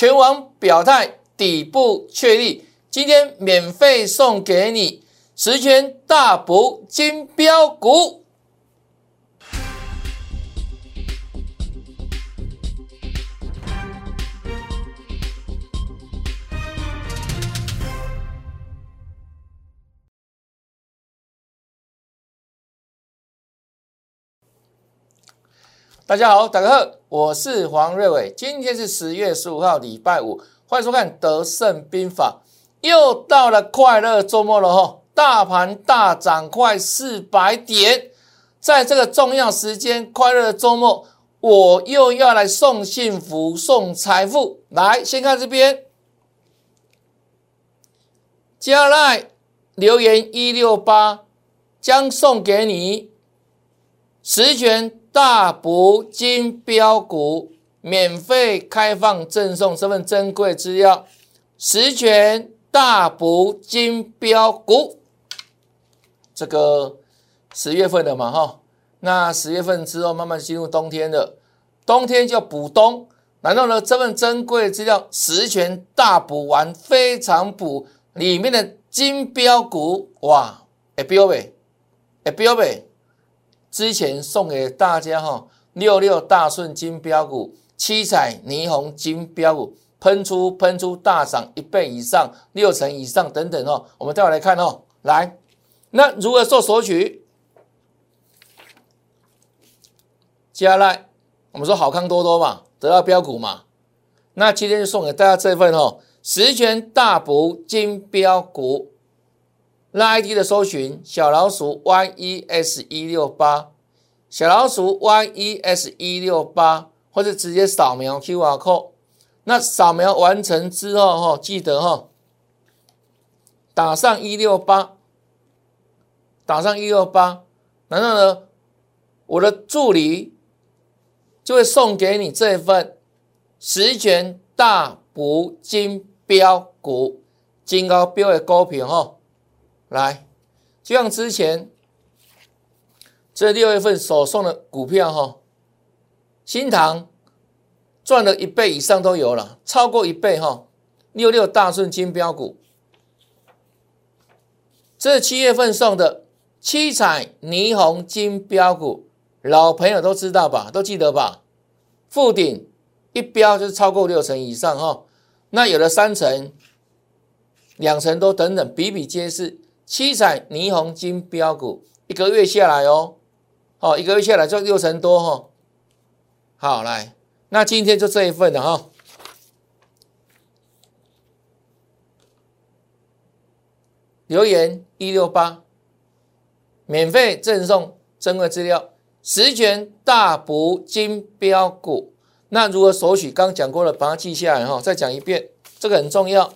全网表态，底部确立，今天免费送给你十全大补金标股。大家好，大家好，我是黄瑞伟。今天是十月十五号，礼拜五，欢迎收看《德胜兵法》。又到了快乐周末了哈，大盘大涨快四百点，在这个重要时间，快乐的周末，我又要来送幸福、送财富。来，先看这边，加来留言一六八，将送给你十全。大补金标股免费开放赠送这份珍贵资料，十全大补金标股。这个十月份的嘛哈，那十月份之后慢慢进入冬天了，冬天就要补冬。然后呢，这份珍贵资料十全大补完，非常补里面的金标股哇，哎标呗，哎标呗。之前送给大家哈，六六大顺金标股，七彩霓虹金标股喷出喷出大涨一倍以上，六成以上等等哦。我们待会来看哦，来，那如何做索取？接下来我们说好康多多嘛，得到标股嘛，那今天就送给大家这份哦，十全大补金标股。拉 ID 的搜寻小老鼠 yes 一六八，小老鼠 yes 一六八，或者直接扫描 QR code。那扫描完成之后，哈，记得哈，打上一六八，打上一六八，然后呢，我的助理就会送给你这一份十全大补金标股，金高标的高品哈。来，就像之前这六月份所送的股票哈，新塘赚了一倍以上都有了，超过一倍哈。六六大顺金标股，这七月份送的七彩霓虹金标股，老朋友都知道吧，都记得吧？附顶一标就是超过六成以上哈，那有的三成、两成都等等，比比皆是。七彩霓虹金标股一个月下来哦，好一个月下来就六成多哈。好来，那今天就这一份了哈。留言一六八，免费赠送珍贵资料，十全大补金标股。那如何索取？刚讲过了，把它记下来哈。再讲一遍，这个很重要，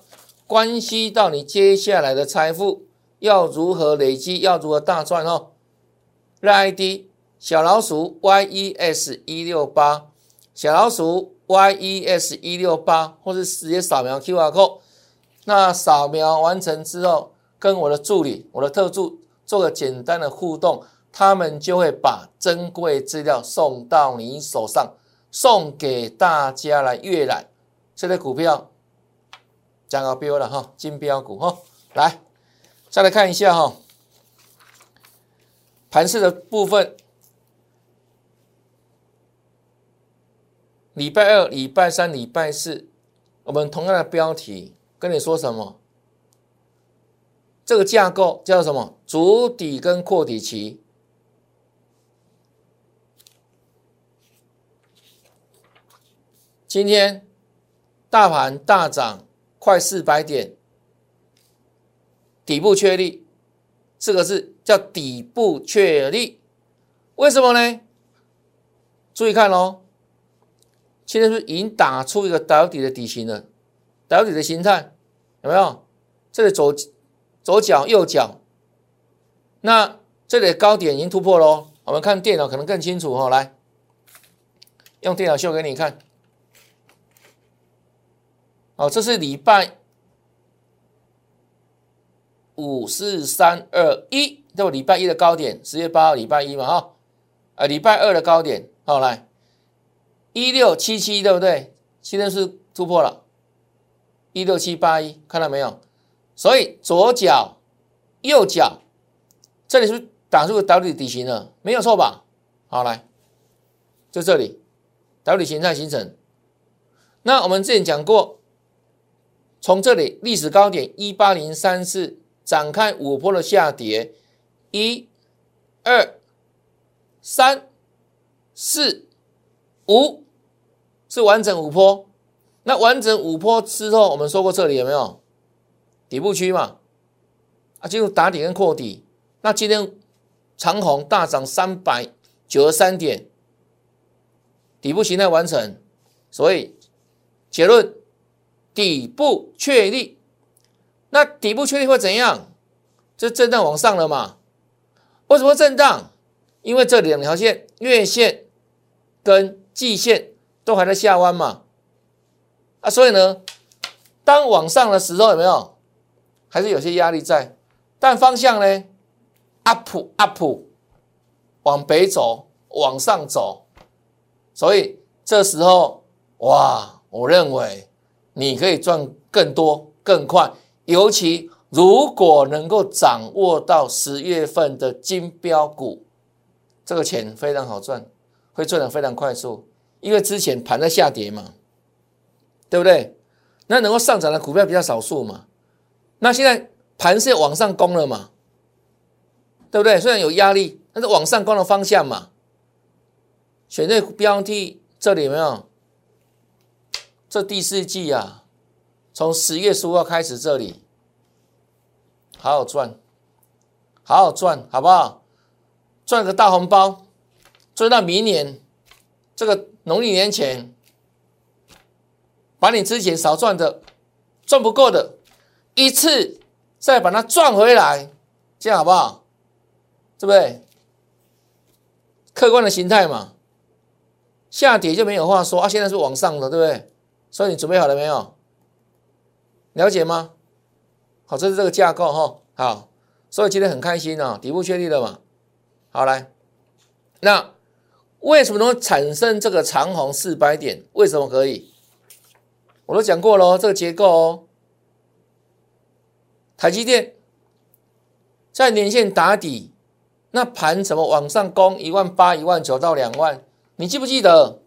关系到你接下来的财富。要如何累积？要如何大赚哦？赖 ID 小老鼠 yes 一六八，小老鼠 yes 一六八，或是直接扫描 QR code。那扫描完成之后，跟我的助理、我的特助做个简单的互动，他们就会把珍贵资料送到你手上，送给大家来阅览。这类股票讲到标了哈，金标股哈，来。再来看一下哈，盘市的部分，礼拜二、礼拜三、礼拜四，我们同样的标题跟你说什么？这个架构叫什么？主底跟扩底期。今天大盘大涨快四百点。底部确立，四个字叫底部确立。为什么呢？注意看哦，现在是是已经打出一个倒底的底型了，倒底的形态有没有？这里左左脚右脚，那这里的高点已经突破喽。我们看电脑可能更清楚哈，来用电脑秀给你看。哦，这是礼拜。五四三二一，这礼拜一的高点，十月八号礼拜一嘛，哈，啊，礼拜二的高点，好来，一六七七，对不对？现在是突破了，一六七八一，看到没有？所以左脚、右脚，这里是不是打出个 W 底形了？没有错吧？好，来，就这里 W 形态形成。那我们之前讲过，从这里历史高点一八零三四展开五波的下跌，一、二、三、四、五，是完整五波。那完整五波之后，我们说过这里有没有底部区嘛？啊，进入打底跟扩底。那今天长虹大涨三百九十三点，底部形态完成，所以结论底部确立。那底部确立会怎样？这震荡往上了嘛？为什么震荡？因为这两条线月线跟季线都还在下弯嘛。啊，所以呢，当往上的时候有没有，还是有些压力在，但方向呢，up up，往北走，往上走，所以这时候哇，我认为你可以赚更多、更快，尤其如果能够掌握到十月份的金标股，这个钱非常好赚，会赚的非常快速，因为之前盘在下跌嘛。对不对？那能够上涨的股票比较少数嘛？那现在盘是往上攻了嘛？对不对？虽然有压力，但是往上攻的方向嘛。选对标的这里有没有？这第四季啊，从十月十五号开始，这里好好赚，好好赚，好不好？赚个大红包，赚到明年这个农历年前。把你之前少赚的、赚不够的，一次再把它赚回来，这样好不好？对不对？客观的形态嘛，下跌就没有话说啊。现在是往上的，对不对？所以你准备好了没有？了解吗？好，这是这个架构哈。好，所以今天很开心啊，底部确立了嘛。好，来，那为什么能产生这个长虹四百点？为什么可以？我都讲过了，这个结构哦，台积电在年线打底，那盘怎么往上攻一万八、一万九到两万？你记不记得？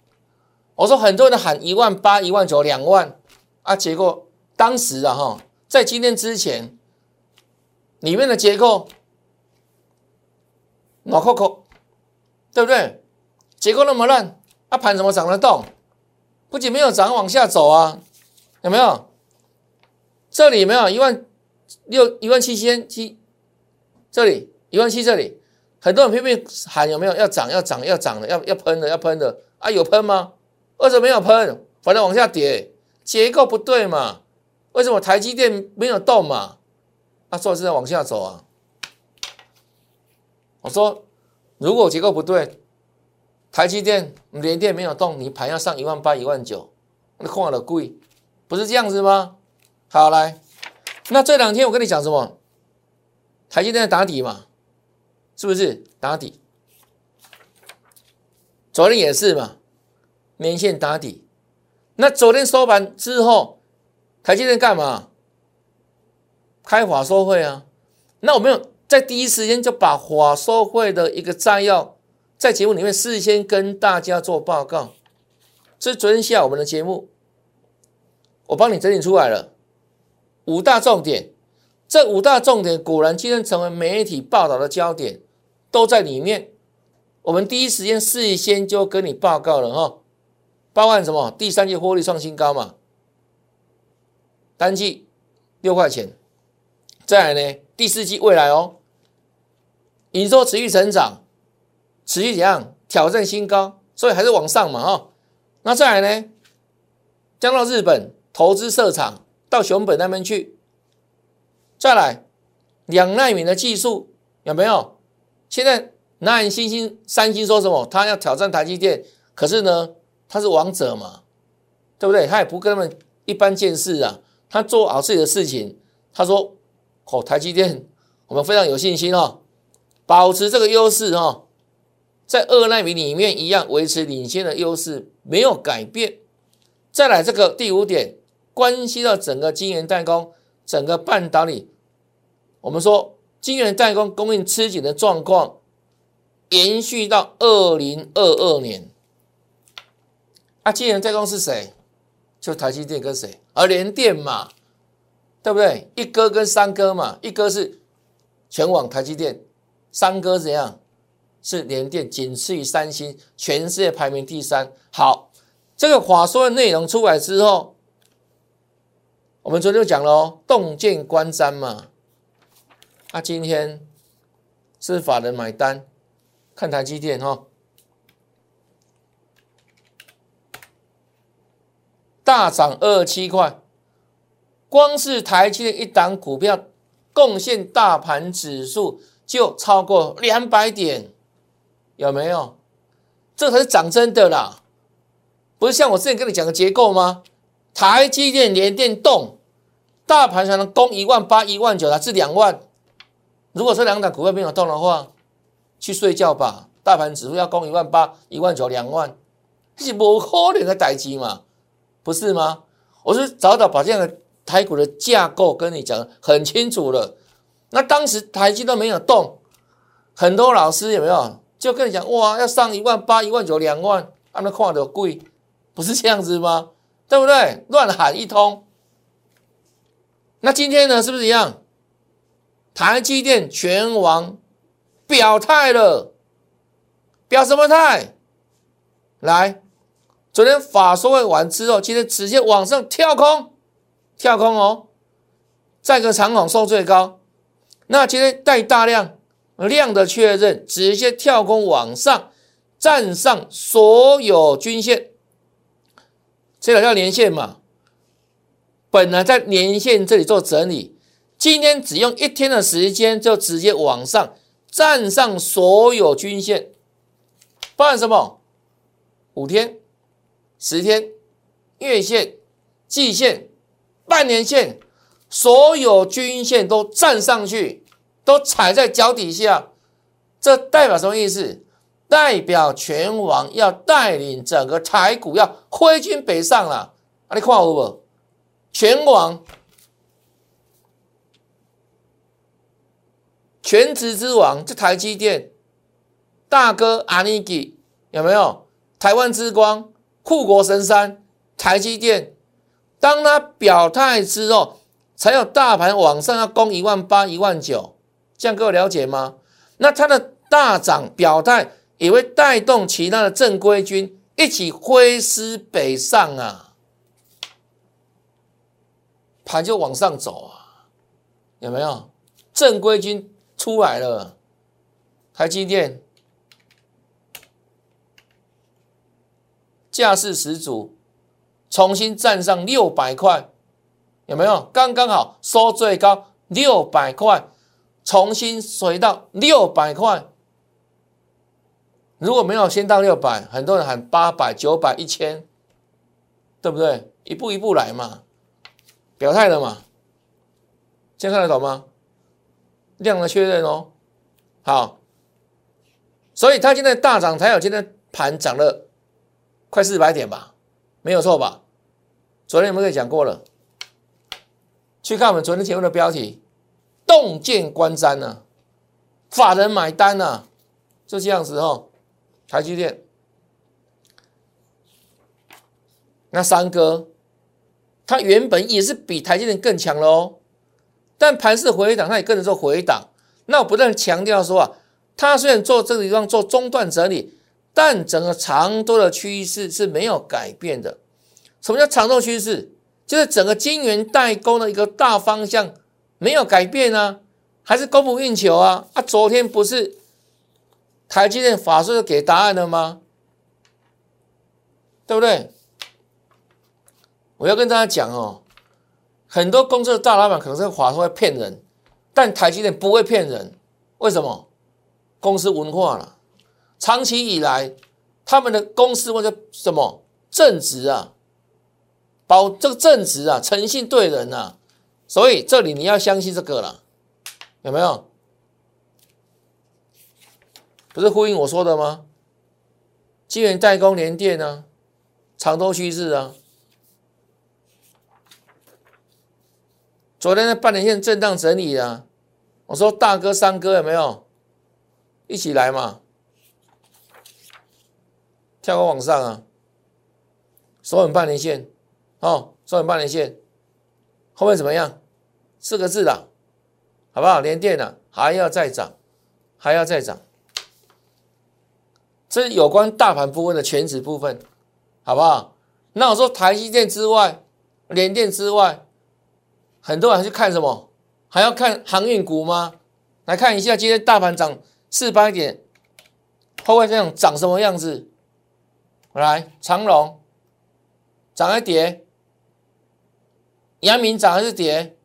我说很多人喊一万八、一万九、两万啊，结果当时啊哈，在今天之前里面的结构脑壳壳，对不对？结构那么烂，啊盘怎么涨得动？不仅没有涨，往下走啊。有没有？这里有没有一万六、一万七千七？这里一万七，这里很多人拼命喊有没有要涨、要涨、要涨的、要要喷的、要喷的啊？有喷吗？为什么没有喷？反正往下跌，结构不对嘛？为什么台积电没有动嘛？啊，说是在往下走啊。我说，如果结构不对，台积电联电没有动，你盘要上一万八、一万九，那空了贵。不是这样子吗？好来，那这两天我跟你讲什么？台积电打底嘛，是不是打底？昨天也是嘛，年线打底。那昨天收盘之后，台积电干嘛？开法收会啊。那我们有在第一时间就把法收会的一个摘要，在节目里面事先跟大家做报告。这是昨天下午我们的节目。我帮你整理出来了五大重点，这五大重点果然今天成为媒体报道的焦点，都在里面。我们第一时间事先就跟你报告了哈，包含什么？第三季获利创新高嘛，单季六块钱。再来呢，第四季未来哦，营收持续成长，持续怎样挑战新高，所以还是往上嘛哈。那再来呢，降到日本。投资设厂到熊本那边去，再来两纳米的技术有没有？现在南星星、三星说什么？他要挑战台积电，可是呢，他是王者嘛，对不对？他也不跟他们一般见识啊，他做好自己的事情。他说：“哦，台积电，我们非常有信心哦，保持这个优势哦，在二纳米里面一样维持领先的优势，没有改变。”再来这个第五点。关系到整个晶圆代工、整个半导体。我们说晶圆代工供应吃紧的状况，延续到二零二二年。啊，晶圆代工是谁？就台积电跟谁？而联电嘛，对不对？一哥跟三哥嘛，一哥是全网台积电，三哥怎样？是联电，仅次于三星，全世界排名第三。好，这个话说的内容出来之后，我们昨天就讲了哦，洞见观瞻嘛。啊，今天是法人买单，看台积电哈，大涨二七块，光是台积电一档股票贡献大盘指数就超过两百点。有没有？这才是涨真的啦，不是像我之前跟你讲的结构吗？台积电连电动，大盘才能攻一万八、一万九，乃至两万。如果这两档股票没有动的话，去睡觉吧。大盘指数要攻一万八、一万九、两万，是不可能的代机嘛？不是吗？我是早早把这样的台股的架构跟你讲很清楚了。那当时台积都没有动，很多老师有没有？就跟你讲哇，要上一万八、一万九、两万，他们看的贵，不是这样子吗？对不对？乱喊一通。那今天呢，是不是一样？台积电全网表态了，表什么态？来，昨天法说会完之后，今天直接往上跳空，跳空哦，再个长虹收最高，那今天带大量。量的确认，直接跳空往上，站上所有均线，这个叫连线嘛？本来在年线这里做整理，今天只用一天的时间就直接往上站上所有均线，包含什么？五天、十天、月线、季线、半年线，所有均线都站上去。都踩在脚底下，这代表什么意思？代表全网要带领整个台股要挥军北上了。啊，你看有无？全网全职之王，这台积电大哥阿尼基有没有？台湾之光、护国神山台积电，当他表态之后，才有大盘往上要攻一万八、一万九。这样各位了解吗？那它的大涨表态也会带动其他的正规军一起挥师北上啊，盘就往上走啊，有没有？正规军出来了，台积电架势十足，重新站上六百块，有没有？刚刚好收最高六百块。重新回到六百块，如果没有先到六百，很多人喊八百、九百、一千，对不对？一步一步来嘛，表态了嘛，现在看得懂吗？量的确认哦，好，所以它现在大涨，才有今天盘涨了快四百点吧，没有错吧？昨天我们也讲过了，去看我们昨天节目的标题。洞见观瞻呢，法人买单呢，就这样子哦。台积电，那三哥，他原本也是比台积电更强了哦，但盘势回档，他也跟着做回档。那我不断强调说啊，他虽然做这个地方做中断整理，但整个长多的趋势是没有改变的。什么叫长多趋势？就是整个晶圆代工的一个大方向。没有改变啊，还是供不应求啊！啊，昨天不是台积电法说给答案了吗？对不对？我要跟大家讲哦，很多公司的大老板可能是法说会骗人，但台积电不会骗人。为什么？公司文化了，长期以来他们的公司或者什么正直啊，保这个正直啊，诚信对人啊。所以这里你要相信这个了，有没有？不是呼应我说的吗？晶圆代工连电呢，长多趋势啊。昨天的半年线震荡整理啊，我说大哥三哥有没有一起来嘛？跳高往上啊，收稳半年线，哦，收稳半年线，后面怎么样？四个字啦，好不好？连电了，还要再涨，还要再涨。这是有关大盘部分的全值部分，好不好？那我说台积电之外，联电之外，很多人去看什么？还要看航运股吗？来看一下今天大盘涨四百点，后面这样涨什么样子？来，长隆涨还是跌？阳明涨还是跌？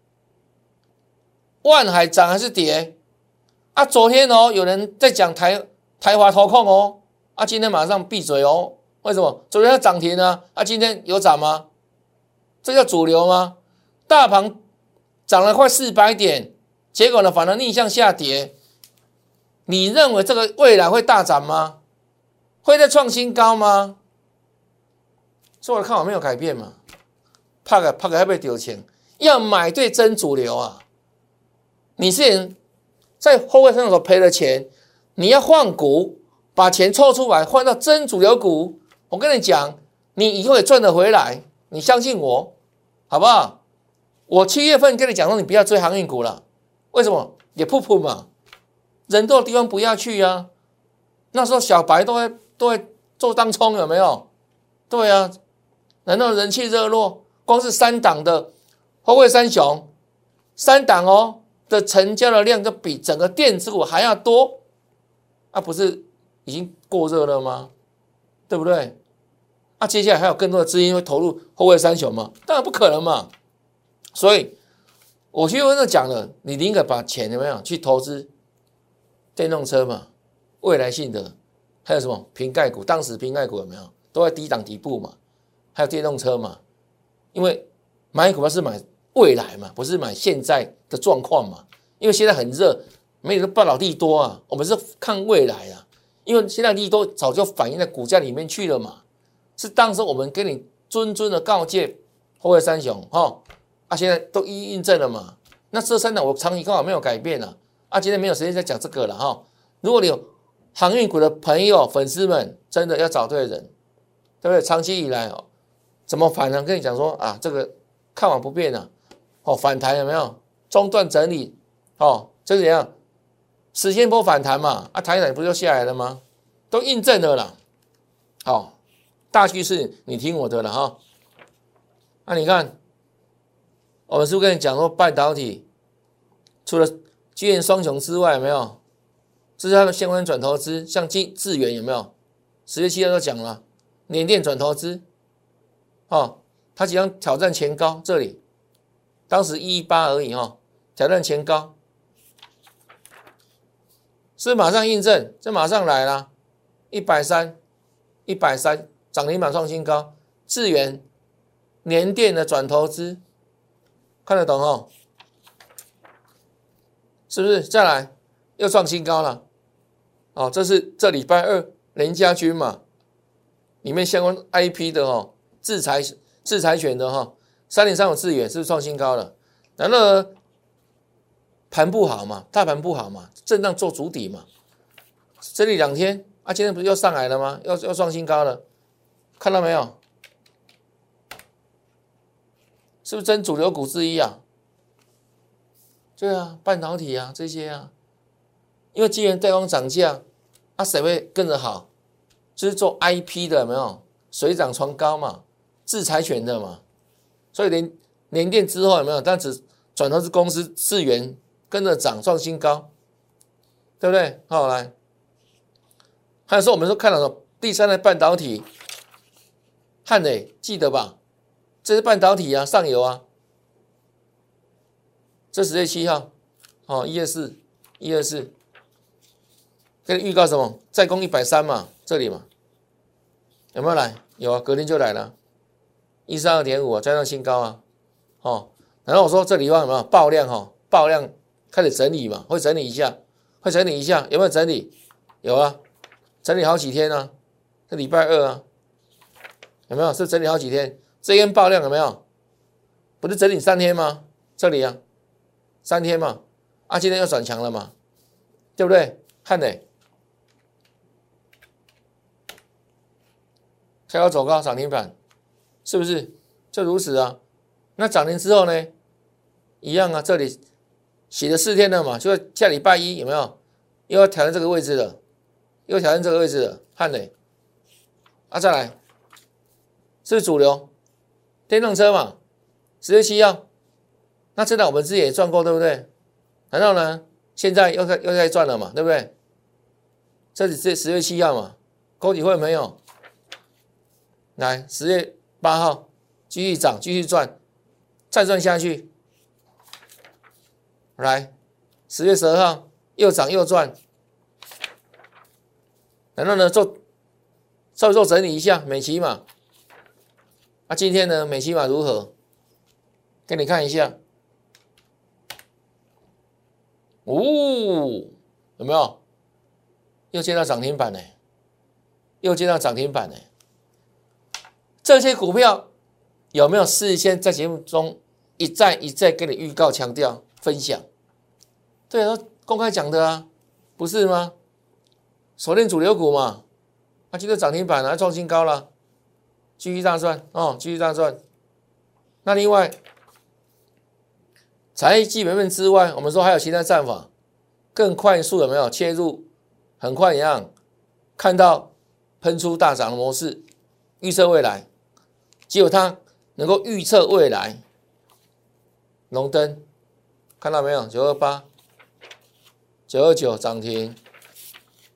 万海涨还是跌？啊，昨天哦，有人在讲台台华投控哦，啊，今天马上闭嘴哦。为什么？昨天要涨停呢？啊，今天有涨吗？这叫主流吗？大盘涨了快四百点，结果呢，反而逆向下跌。你认为这个未来会大涨吗？会再创新高吗？所以我的看法没有改变嘛，怕个怕个会不会丢钱？要买对真主流啊！你是在后位上所赔了钱，你要换股，把钱凑出来换到真主流股。我跟你讲，你以后也赚得回来，你相信我，好不好？我七月份跟你讲说，你不要追航运股了，为什么？也噗噗嘛，人多的地方不要去啊。那时候小白都会都会做当冲，有没有？对啊。难道人气热络？光是三档的后卫三雄，三档哦的成交的量，就比整个电子股还要多，那不是已经过热了吗？对不对？那接下来还有更多的资金会投入后卫三雄吗？当然不可能嘛。所以，我去问那讲了，你宁可把钱怎么样去投资电动车嘛？未来性的还有什么瓶盖股？当时瓶盖股有没有都在低档底部嘛？还有电动车嘛？因为买股票是买未来嘛，不是买现在的状况嘛。因为现在很热，没有半老地多啊。我们是看未来啊，因为现在利多早就反映在股价里面去了嘛。是当时我们跟你谆谆的告诫，后卫三雄哈啊，现在都一一印证了嘛。那这三档我长期刚好没有改变啊。啊，今天没有时间再讲这个了哈。如果你有航运股的朋友、粉丝们，真的要找对人，对不对？长期以来哦。怎么反呢？跟你讲说啊，这个看法不变啊，哦，反弹有没有中断整理？哦，这是怎样？时间波反弹嘛，啊，台奶不就下来了吗？都印证了啦。好，大趋势你听我的了哈。那你看，我们是不是跟你讲说，半导体除了基源双雄之外，有没有？这是他们相关转投资，像金智源有没有？十月七号都讲了，缅甸转投资。哦，他即将挑战前高，这里。当时一一八而已哦，挑战前高，是马上印证，这马上来了，一百三，一百三，涨停板创新高，智源年电的转投资，看得懂哦？是不是？再来又创新高了，哦，这是这礼拜二林家军嘛，里面相关 IP 的哦。制裁制裁权的哈，三点三五资源是不是创新高了？难道盘不好嘛？大盘不好嘛？震荡做主底嘛？这里两天啊，今天不是又上来了吗？又又创新高了，看到没有？是不是真主流股之一啊？对啊，半导体啊这些啊，因为既然对方涨价，啊谁会跟着好？就是做 IP 的，有没有水涨船高嘛？制裁权的嘛，所以连连电之后有没有？但只转投资公司资源跟着涨创新高，对不对？好来，还有说我们说看到的第三代半导体，汉磊记得吧？这是半导体啊，上游啊，这十月七号，哦，一二四，一二四，跟你预告什么？再攻一百三嘛，这里嘛，有没有来？有啊，隔天就来了。一三二点五啊，再上新高啊，哦，然后我说这里方有没有爆量哈？爆量开始整理嘛，会整理一下，会整理一下，有没有整理？有啊，整理好几天呢，这礼拜二啊，有没有？是整理好几天？这根爆量有没有？不是整理三天吗？这里啊，三天嘛，啊，今天又转强了嘛，对不对？看呢，开高走高涨停板，是不是？就如此啊。那涨停之后呢，一样啊，这里洗了四天了嘛，就下礼拜一有没有又要挑战这个位置了？又挑战这个位置了，看的，啊，再来，是主流电动车嘛，十月七号，那真的我们之前也赚过，对不对？难道呢？现在又在又在赚了嘛，对不对？这是这十月七号嘛，高底会没有？来，十月八号继续涨，继续赚，再赚下去。来，十月十二号又涨又赚，然后呢做稍微做整理一下美琪嘛？那今天呢美琪嘛如何？给你看一下。哦，有没有？又见到涨停板呢？又见到涨停板呢？这些股票有没有事先在节目中一再一再跟你预告、强调、分享？对啊，公开讲的啊，不是吗？锁定主流股嘛，啊，今天涨停板了，创新高了，继续大赚哦，继续大赚。那另外。产业基本面之外，我们说还有其他战法，更快速有没有切入？很快一样，看到喷出大涨的模式，预测未来，只有它能够预测未来。龙灯看到没有？九二八、九二九涨停，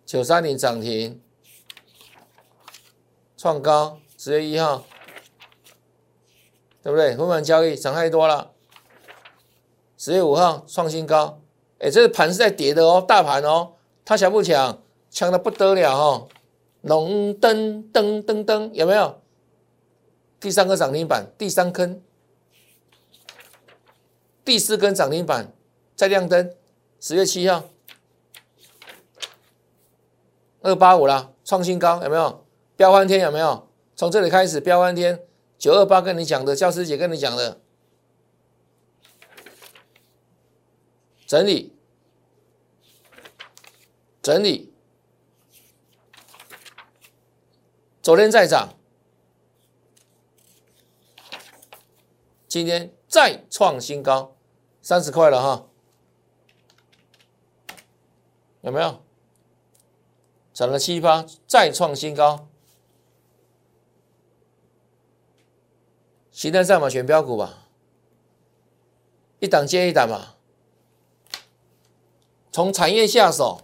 九三零涨停，创高，十月一号，对不对？分盘交易涨太多了。十月五号创新高，哎，这个盘是在跌的哦，大盘哦，它强不强？强的不得了哦！龙灯灯灯灯有没有？第三个涨停板，第三坑，第四根涨停板再亮灯。十月七号，二八五啦，创新高有没有？飙翻天有没有？从这里开始飙翻天，九二八跟你讲的，教师姐跟你讲的。整理，整理。昨天再涨，今天再创新高，三十块了哈，有没有？涨了七八，再创新高。形态上嘛，选标股吧，一档接一档嘛。从产业下手，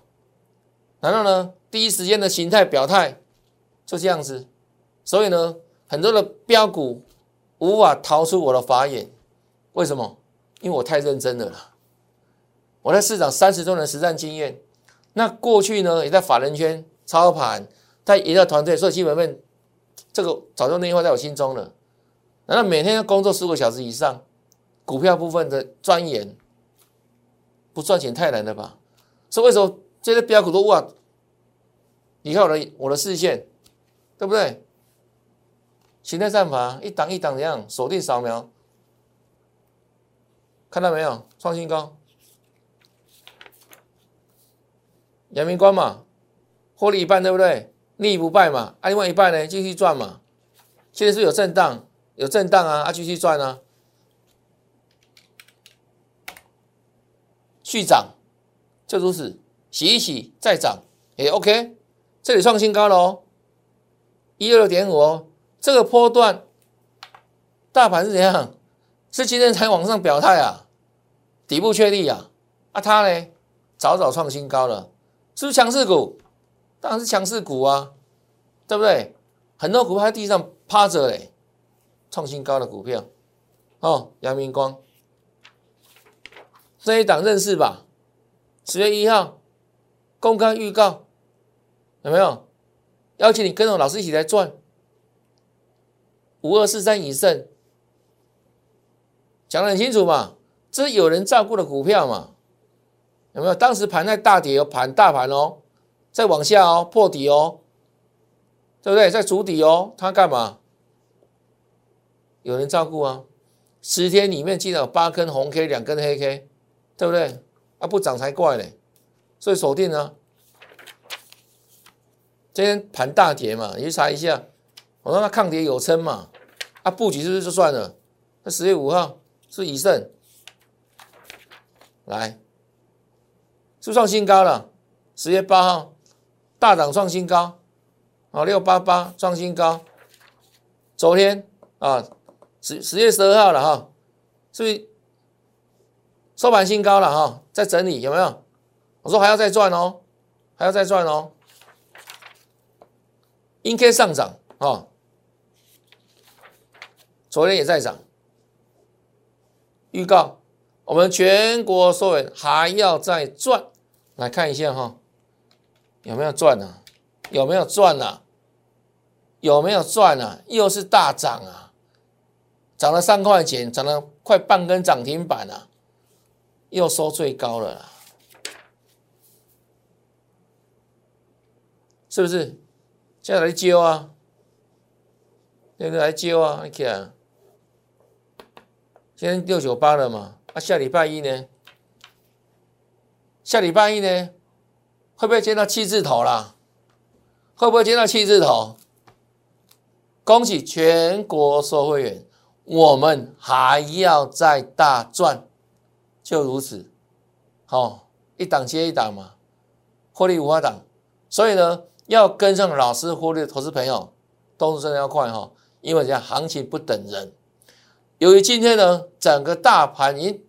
然后呢？第一时间的形态表态就这样子，所以呢，很多的标股无法逃出我的法眼。为什么？因为我太认真了。我在市场三十多年实战经验，那过去呢也在法人圈操盘，在营销团队，所以基本面这个早就内化在我心中了。难道每天要工作十五个小时以上？股票部分的钻研，不赚钱太难了吧？所以为什么这些标股都哇？你看我的我的视线，对不对？形态战法一档一档这样锁定扫描，看到没有？创新高，阳明光嘛，获利一半对不对？利不败嘛，啊，另外一半呢继续赚嘛。现在是有震荡，有震荡啊，啊继续赚啊，续涨。就如此，洗一洗再涨也 OK。这里创新高了哦，一二六点五哦。这个波段大盘是怎样？是今天才往上表态啊？底部确立啊？啊，它呢早早创新高了，是不是强势股？当然是强势股啊，对不对？很多股票在地上趴着嘞，创新高的股票哦，阳明光这一档认识吧？十月一号公开预告有没有？邀请你跟着老师一起来赚五二四三以上，讲得很清楚嘛？这是有人照顾的股票嘛？有没有？当时盘在大跌哦，盘大盘哦，再往下哦，破底哦，对不对？在筑底哦，它干嘛？有人照顾啊？十天里面记得有八根红 K，两根黑 K，对不对？啊，不涨才怪嘞，所以锁定呢。今天盘大跌嘛，你去查一下，我让它抗跌有撑嘛，啊，布局是不是就算了？那十月五号是以盛，来，是创新高了。十月八号大涨创新高，啊，六八八创新高。昨天啊，十十月十二号了哈，是不是收盘新高了哈？在整理有没有？我说还要再赚哦，还要再赚哦。应该上涨啊，昨天也在涨。预告我们全国所有人还要再赚，来看一下哈，有没有赚呢？有没有赚呢？有没有赚呢？又是大涨啊，涨了三块钱，涨了快半根涨停板啊，又收最高了啦，是不是？现在来揪啊，现在来揪啊，你看，今天六九八了嘛，啊，下礼拜一呢？下礼拜一呢，会不会见到七字头啦？会不会见到七字头？恭喜全国收会员，我们还要再大赚，就如此，好，一档接一档嘛，获利五花档，所以呢。要跟上老师获利的投资朋友，动作真的要快哈，因为讲行情不等人。由于今天呢，整个大盘已经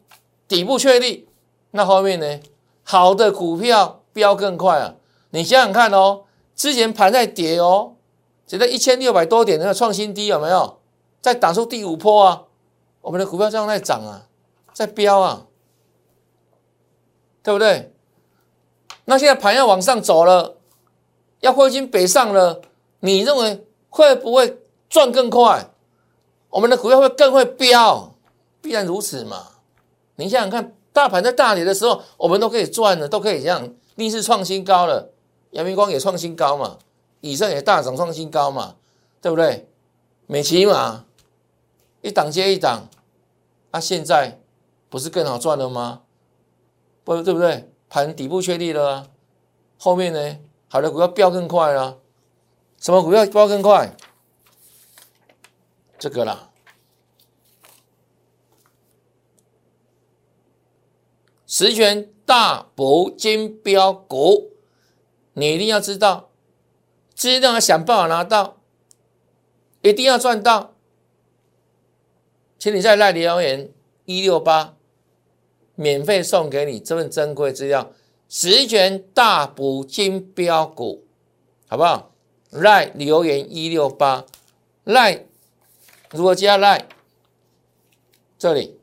底部确立，那后面呢，好的股票飙更快啊！你想想看哦，之前盘在跌哦，只在一千六百多点那个创新低有没有？在打出第五波啊，我们的股票这样在涨啊，在飙啊，对不对？那现在盘要往上走了。要汇金北上了，你认为会不会赚更快？我们的股票会更会飙，必然如此嘛？你想想看，大盘在大跌的时候，我们都可以赚的，都可以这样逆势创新高了。阳明光也创新高嘛，以上也大涨创新高嘛，对不对？美琪嘛一档接一档，啊，现在不是更好赚了吗？不，对不对？盘底部确立了，后面呢？好的股票飙更快啊！什么股票飙更快？这个啦，十全大补金标股，你一定要知道，知道要想办法拿到，一定要赚到。请你在赖留言一六八，免费送给你这份珍贵资料。十全大补金标股，好不好？赖留言一六八，赖如何加赖？这里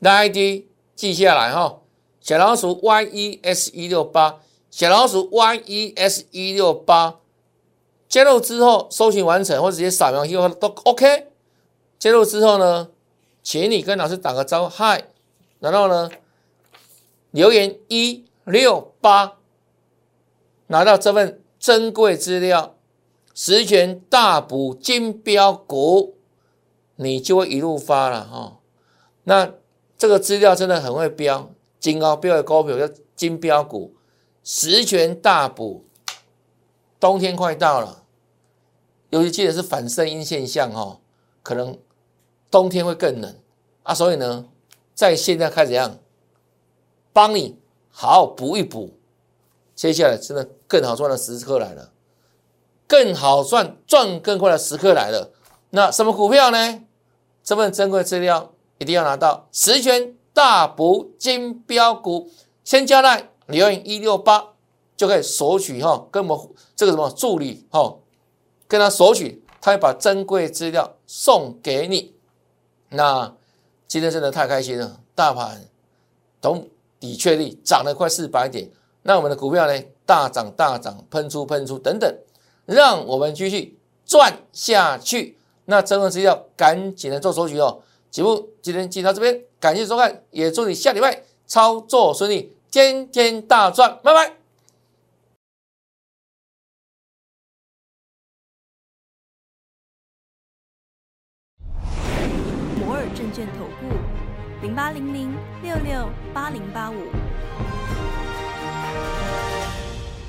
赖 ID 记下来哈，小老鼠 yes 一六八，小老鼠 yes 一六八，接入之后搜寻完成或直接扫描以后都 OK。接入之后呢，请你跟老师打个招呼，嗨，然后呢？留言一六八，拿到这份珍贵资料，十全大补金标股，你就会一路发了哈。那这个资料真的很会标，金高标的高标叫金标股，十全大补。冬天快到了，尤其记得是反声音现象哈，可能冬天会更冷啊，所以呢，在现在开始样。帮你好好补一补，接下来真的更好赚的时刻来了，更好赚赚更快的时刻来了。那什么股票呢？这份珍贵资料一定要拿到，十全大补金标股，先加来留言一六八就可以索取哈，跟我们这个什么助理哈，跟他索取，他会把珍贵资料送给你。那今天真的太开心了，大盘同。底确立涨了快四百点，那我们的股票呢？大涨大涨，喷出喷出等等，让我们继续赚下去。那这份资料赶紧的做收取哦。节目今天就到这边，感谢收看，也祝你下礼拜操作顺利，天天大赚，拜拜。摩尔证券投顾。零八零零六六八零八五。